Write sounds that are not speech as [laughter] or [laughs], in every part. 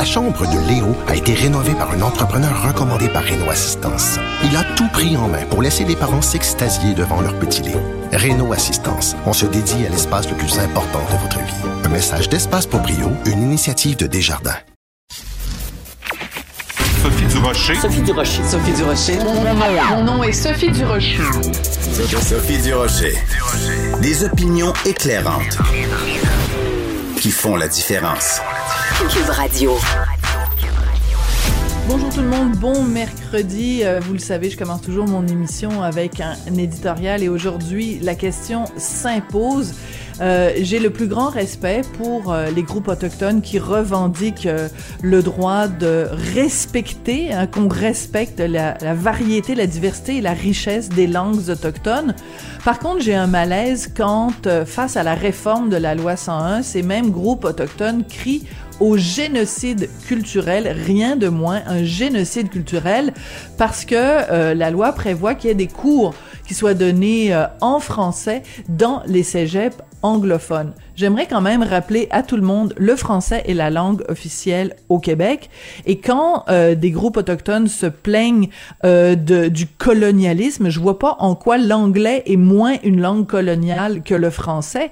La chambre de Léo a été rénovée par un entrepreneur recommandé par Renault Assistance. Il a tout pris en main pour laisser les parents s'extasier devant leur petit Léo. Renault Assistance, on se dédie à l'espace le plus important de votre vie. Un message d'Espace pour Brio, une initiative de Desjardins. Sophie Durocher. Sophie Durocher. Sophie Durocher. Mon nom est Sophie Durocher. Sophie Durocher. Des opinions éclairantes qui font la différence. Cube Radio. Bonjour tout le monde, bon mercredi. Euh, vous le savez, je commence toujours mon émission avec un, éditorial et aujourd'hui, la question s'impose. Euh, j'ai le plus grand respect pour euh, les groupes autochtones qui revendiquent le droit de respecter, hein, qu'on respecte la, la, variété, la diversité et la richesse des langues autochtones. Par contre, j'ai un malaise quand, face à la réforme de la loi 101, ces mêmes groupes autochtones crient au génocide culturel, rien de moins, un génocide culturel, parce que euh, la loi prévoit qu'il y ait des cours qui soient donnés euh, en français dans les cégeps anglophones. J'aimerais quand même rappeler à tout le monde, le français est la langue officielle au Québec, et quand euh, des groupes autochtones se plaignent de, du colonialisme, je vois pas en quoi l'anglais est moins une langue coloniale que le français.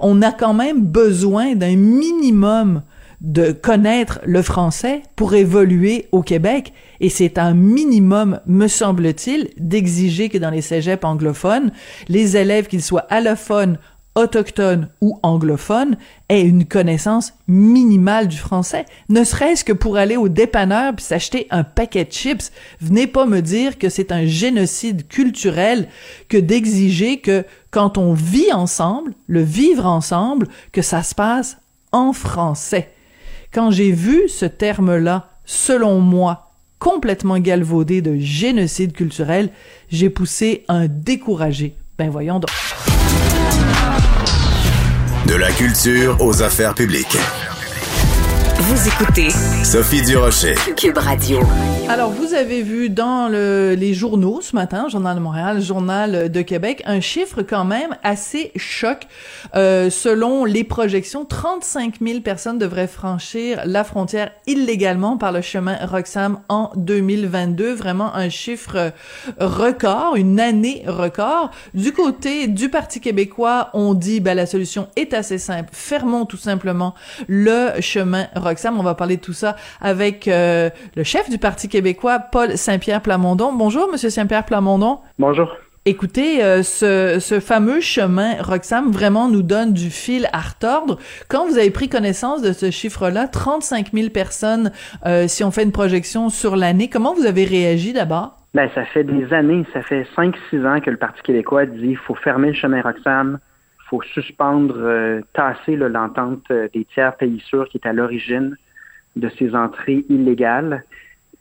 On a quand même besoin d'un minimum de connaître le français pour évoluer au Québec et c'est un minimum, me semble-t-il, d'exiger que dans les cégeps anglophones, les élèves, qu'ils soient allophones, autochtones ou anglophones, aient une connaissance minimale du français, ne serait-ce que pour aller au dépanneur puis s'acheter un paquet de chips. Venez pas me dire que c'est un génocide culturel que d'exiger que quand on vit ensemble, le vivre ensemble, que ça se passe en français. Quand j'ai vu ce terme-là, selon moi, complètement galvaudé de génocide culturel, j'ai poussé un découragé. Ben voyons donc. De la culture aux affaires publiques. Vous écoutez Sophie Durocher, Cube Radio. Alors, vous avez vu dans le, les journaux ce matin, Journal de Montréal, Journal de Québec, un chiffre quand même assez choc. Euh, selon les projections, 35 000 personnes devraient franchir la frontière illégalement par le chemin Roxham en 2022. Vraiment un chiffre record, une année record. Du côté du Parti québécois, on dit, ben, la solution est assez simple. Fermons tout simplement le chemin Roxham. On va parler de tout ça avec euh, le chef du Parti québécois, Paul Saint-Pierre Plamondon. Bonjour, Monsieur Saint-Pierre Plamondon. Bonjour. Écoutez, euh, ce, ce, fameux chemin Roxham vraiment nous donne du fil à retordre. Quand vous avez pris connaissance de ce chiffre-là, 35 000 personnes, euh, si on fait une projection sur l'année, comment vous avez réagi d'abord? Ben, ça fait des années, ça fait 5-6 ans que le Parti québécois dit qu'il faut fermer le chemin Roxham, faut suspendre, euh, tasser l'entente euh, des tiers pays sûrs qui est à l'origine de ces entrées illégales.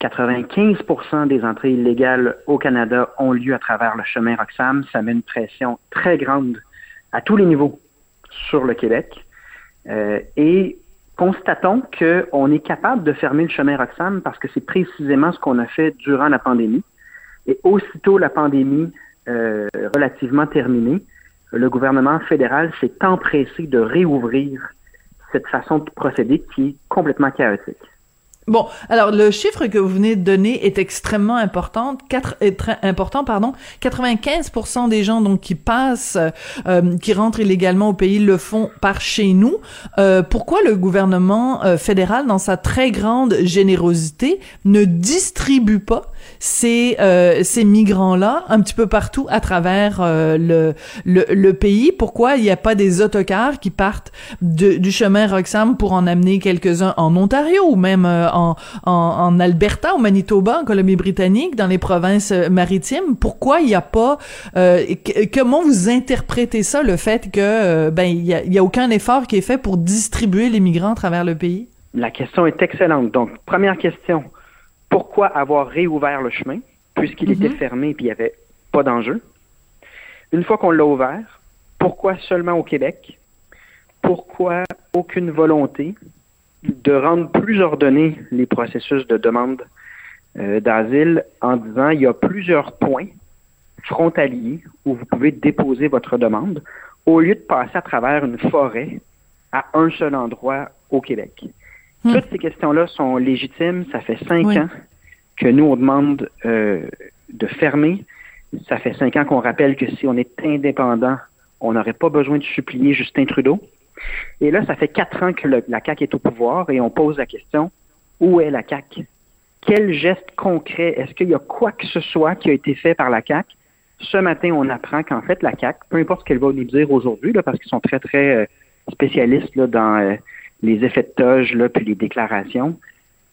95% des entrées illégales au Canada ont lieu à travers le chemin Roxham. Ça met une pression très grande à tous les niveaux sur le Québec. Euh, et constatons qu'on est capable de fermer le chemin Roxham parce que c'est précisément ce qu'on a fait durant la pandémie. Et aussitôt la pandémie euh, relativement terminée, le gouvernement fédéral s'est empressé de réouvrir cette façon de procéder qui est complètement chaotique. Bon, alors le chiffre que vous venez de donner est extrêmement important. Quatre, est très important, pardon. 95% des gens donc qui passent, euh, qui rentrent illégalement au pays, le font par chez nous. Euh, pourquoi le gouvernement euh, fédéral, dans sa très grande générosité, ne distribue pas ces euh, ces migrants-là un petit peu partout à travers le, le, le pays Pourquoi il n'y a pas des autocars qui partent du chemin Roxham pour en amener quelques-uns en Ontario ou même en, Alberta, au Manitoba, en Colombie-Britannique, dans les provinces euh, maritimes? Pourquoi il n'y a pas... Euh, comment vous interprétez ça, le fait que euh, ben il y a, aucun effort qui est fait pour distribuer les migrants à travers le pays? La question est excellente. Donc, première question, pourquoi avoir réouvert le chemin, puisqu'il était mhm. fermé et il n'y avait pas d'enjeu? Une fois qu'on l'a ouvert, pourquoi seulement au Québec? Pourquoi aucune volonté de rendre plus ordonnés les processus de demande euh, d'asile en disant il y a plusieurs points frontaliers où vous pouvez déposer votre demande au lieu de passer à travers une forêt à un seul endroit au Québec? Hmm. Toutes ces questions-là sont légitimes. Ça fait cinq Oui. ans que nous, on demande euh, de fermer. Ça fait cinq ans qu'on rappelle que si on est indépendant, on n'aurait pas besoin de supplier Justin Trudeau. Et là, ça fait quatre ans que la CAQ est au pouvoir et on pose la question, où est la CAQ? Quel geste concret? Est-ce qu'il y a quoi que ce soit qui a été fait par la CAQ? Ce matin, on apprend qu'en fait, la CAQ, peu importe ce qu'elle va nous dire aujourd'hui, parce qu'ils sont très, très euh, spécialistes dans euh, les effets de toge, là, puis les déclarations,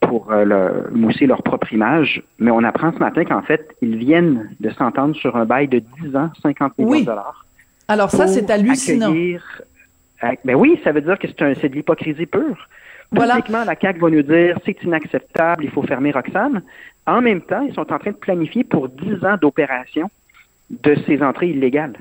pour euh, le- mousser leur propre image. Mais on apprend ce matin qu'en fait, ils viennent de s'entendre sur un bail de 10 ans, 50 millions Oui. de dollars. Alors ça, c'est hallucinant. Ben oui, ça veut dire que c'est de l'hypocrisie pure. Voilà. La CAQ va nous dire c'est inacceptable, il faut fermer Roxane. En même temps, ils sont en train de planifier pour 10 ans d'opération de ces entrées illégales.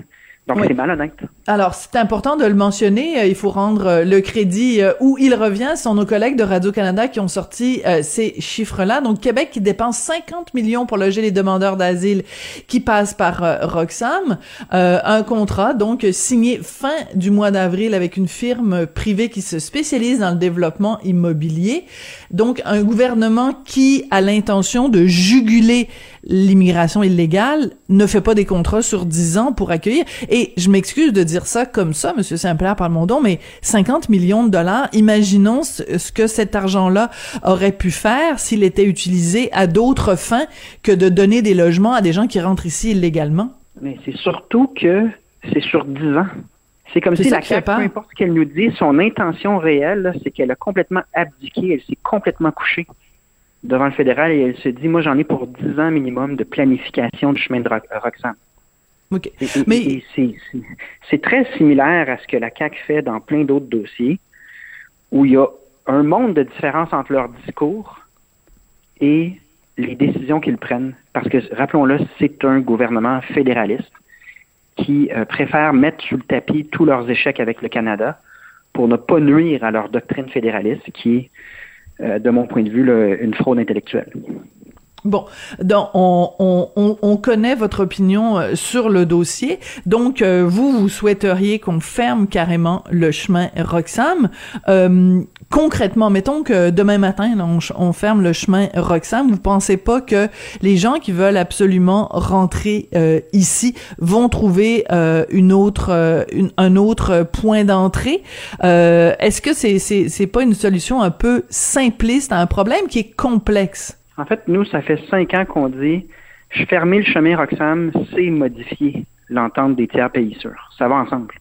Donc, Oui. c'est malhonnête. Alors, c'est important de le mentionner. euh, Il faut rendre euh, le crédit euh, où il revient. Ce sont nos collègues de Radio-Canada qui ont sorti ces chiffres-là. Donc, Québec qui dépense 50 millions pour loger les demandeurs d'asile qui passent par Roxham. Euh, un contrat, donc, signé fin du mois d'avril avec une firme privée qui se spécialise dans le développement immobilier. Donc, un gouvernement qui a l'intention de juguler l'immigration illégale ne fait pas des contrats sur 10 ans pour accueillir. Et je m'excuse de dire ça comme ça, Monsieur Saint-Pierre Palmondon, mais 50 millions de dollars, imaginons ce, que cet argent-là aurait pu faire s'il était utilisé à d'autres fins que de donner des logements à des gens qui rentrent ici illégalement. Mais c'est surtout que c'est sur 10 ans. C'est comme si la CAQ, peu importe ce qu'elle nous dit, son intention réelle, c'est qu'elle a complètement abdiqué, elle s'est complètement couchée devant le fédéral et elle se dit, moi j'en ai pour 10 ans minimum de planification du chemin de Ro- Roxham. OK. Et- et- Mais- c'est très similaire à ce que la CAQ fait dans plein d'autres dossiers où il y a un monde de différence entre leur discours et les décisions qu'ils prennent. Parce que, rappelons-le, c'est un gouvernement fédéraliste qui euh, préfère mettre sous le tapis tous leurs échecs avec le Canada pour ne pas nuire à leur doctrine fédéraliste qui est, euh, de mon point de vue, le- une fraude intellectuelle. Bon, donc on, on, on, on connaît votre opinion euh, sur le dossier. Donc, euh, vous, vous souhaiteriez qu'on ferme carrément le chemin Roxham. Concrètement, mettons que demain matin, là, on, ferme le chemin Roxham. Vous pensez pas que les gens qui veulent absolument rentrer euh, ici vont trouver euh, une autre, euh, une- un autre point d'entrée? Euh, Est-ce que c'est c'est c'est pas une solution un peu simpliste à un problème qui est complexe? En fait, nous, ça fait cinq ans qu'on dit fermer le chemin Roxham, c'est modifier l'entente des tiers pays sûrs. Ça va ensemble.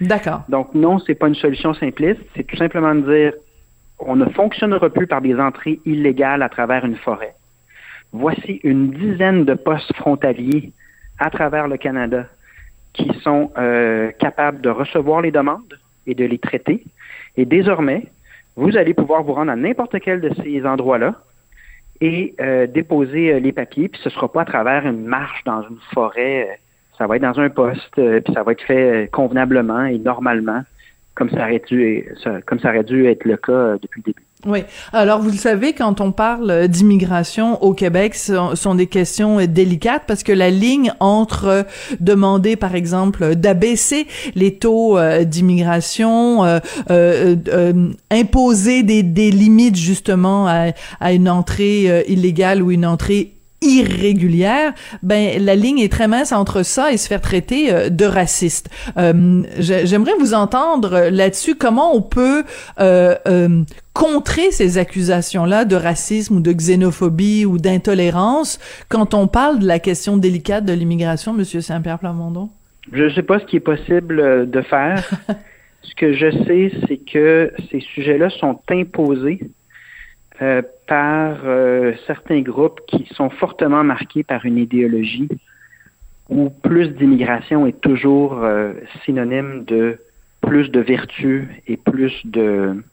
D'accord. Donc non, c'est pas une solution simpliste. C'est tout simplement de dire on ne fonctionnera plus par des entrées illégales à travers une forêt. Voici une dizaine de postes frontaliers à travers le Canada qui sont euh, capables de recevoir les demandes et de les traiter. Et désormais, vous allez pouvoir vous rendre à n'importe quel de ces endroits-là et euh, déposer euh, les papiers, puis ce sera pas à travers une marche dans une forêt, ça va être dans un poste, puis ça va être fait convenablement et normalement, comme ça aurait dû, être le cas euh, depuis le début. Oui. Alors, vous le savez, quand on parle d'immigration au Québec, ce sont, des questions délicates parce que la ligne entre demander, par exemple, d'abaisser les taux euh, d'immigration, euh, euh, euh, imposer des, des limites justement à, à une entrée illégale ou une entrée irrégulière, ben la ligne est très mince entre ça et se faire traiter euh, de raciste. Euh, j'ai- J'aimerais vous entendre là-dessus. Comment on peut euh, contrer ces accusations-là de racisme ou de xénophobie ou d'intolérance quand on parle de la question délicate de l'immigration, Monsieur Saint-Pierre Plamondon? Je ne sais pas ce qui est possible de faire. [laughs] ce que je sais, c'est que ces sujets-là sont imposés euh, par euh, certains groupes qui sont fortement marqués par une idéologie où plus d'immigration est toujours euh, synonyme de plus de vertu et plus de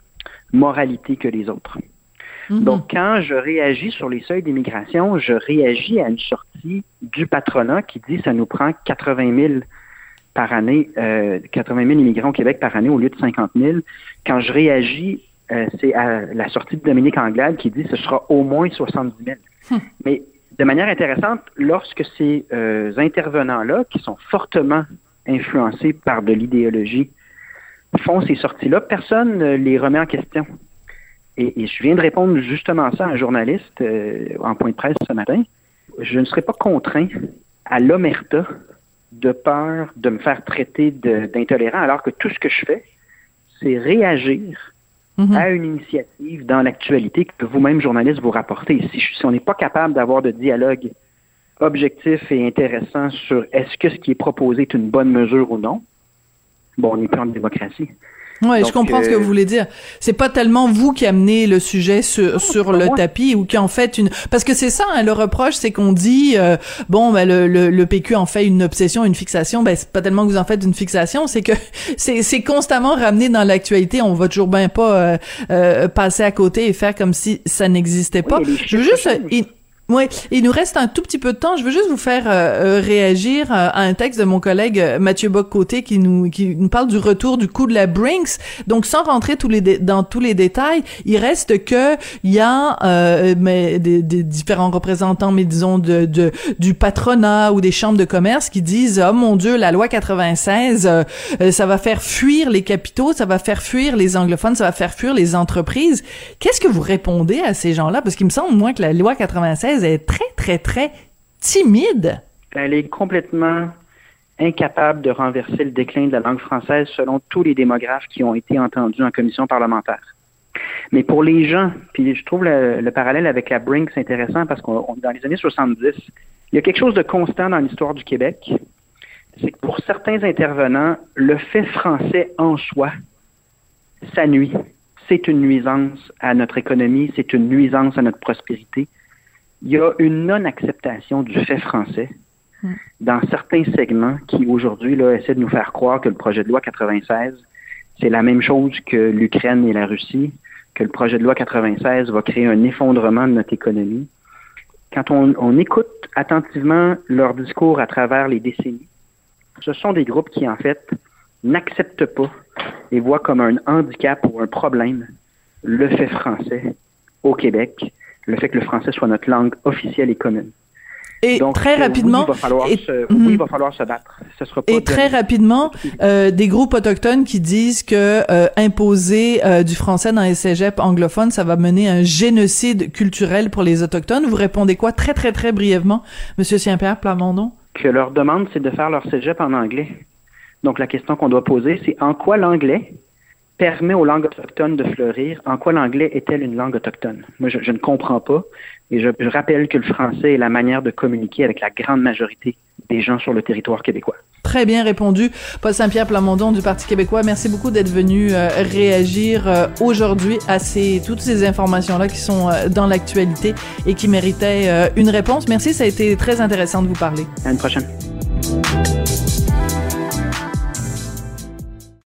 moralité que les autres. Mhm. Donc, quand je réagis sur les seuils d'immigration, je réagis à une sortie du patronat qui dit ça nous prend 80 000 par année, euh, 80 000 immigrants au Québec par année au lieu de 50 000. Quand je réagis, euh, c'est à la sortie de Dominique Anglade qui dit ce sera au moins 70 000. Mais de manière intéressante, lorsque ces euh, intervenants-là, qui sont fortement influencés par de l'idéologie, font ces sorties-là, personne ne les remet en question. Et, je viens de répondre justement ça à un journaliste euh, en point de presse ce matin. Je ne serai pas contraint à l'omerta de peur de me faire traiter d'intolérant, alors que tout ce que je fais, c'est réagir mhm. à une initiative dans l'actualité que vous-même, journaliste, vous rapportez. Si, si on n'est pas capable d'avoir de dialogue objectif et intéressant sur est-ce que ce qui est proposé est une bonne mesure ou non, bon, on n'est plus en démocratie. Oui, je comprends ce que euh, vous voulez dire. C'est pas tellement vous qui amenez le sujet sur, sur le tapis ou qui en fait une parce que c'est ça hein, le reproche, c'est qu'on dit euh, bon ben le, le, PQ en fait une obsession, une fixation. Ben c'est pas tellement que vous en faites une fixation, c'est que [laughs] c'est c'est constamment ramené dans l'actualité. On va toujours bien pas euh, passer à côté et faire comme si ça n'existait pas. je veux juste oui, il nous reste un tout petit peu de temps. Je veux juste vous faire euh, euh, réagir euh, à un texte de mon collègue Mathieu Bock-Côté qui nous qui nous parle du retour du coup de la Brinks. Donc sans rentrer tous les dans tous les détails, il reste que il y a mais des, des, différents représentants, mais disons de, de, du patronat ou des chambres de commerce qui disent oh mon Dieu la loi 96 ça va faire fuir les capitaux, ça va faire fuir les anglophones, ça va faire fuir les entreprises. Qu'est-ce que vous répondez à ces gens-là? Parce qu'il me semble moins que la loi 96 est très, très, très timide. Elle est complètement incapable de renverser le déclin de la langue française selon tous les démographes qui ont été entendus en commission parlementaire. Mais pour les gens, puis je trouve le, parallèle avec la Brinks intéressant parce qu'on dans les années 70, il y a quelque chose de constant dans l'histoire du Québec, c'est que pour certains intervenants, le fait français en soi, ça nuit. C'est une nuisance à notre économie, c'est une nuisance à notre prospérité il y a une non-acceptation du fait français hmm. dans certains segments qui aujourd'hui essaient de nous faire croire que le projet de loi 96, c'est la même chose que l'Ukraine et la Russie, que le projet de loi 96 va créer un effondrement de notre économie. Quand on, on écoute attentivement leur discours à travers les décennies, ce sont des groupes qui, en fait, n'acceptent pas et voient comme un handicap ou un problème le fait français au Québec le fait que le français soit notre langue officielle et commune. Et très rapidement, oui, il va falloir, se, oui, il va falloir se battre. Ce sera pas et très rapidement, euh, des groupes autochtones qui disent que euh, imposer euh, du français dans les cégeps anglophones, ça va mener à un génocide culturel pour les autochtones. Vous répondez quoi très très très brièvement, Monsieur Saint-Pierre Plamondon? Que leur demande, c'est de faire leur cégep en anglais. Donc la question qu'on doit poser, c'est en quoi l'anglais permet aux langues autochtones de fleurir, en quoi l'anglais est-elle une langue autochtone? Moi, je, ne comprends pas. Et je, rappelle que le français est la manière de communiquer avec la grande majorité des gens sur le territoire québécois. Très bien répondu. Paul Saint-Pierre Plamondon du Parti québécois, merci beaucoup d'être venu euh, réagir euh, aujourd'hui à ces, toutes ces informations-là qui sont euh, dans l'actualité et qui méritaient une réponse. Merci, ça a été très intéressant de vous parler. À une prochaine.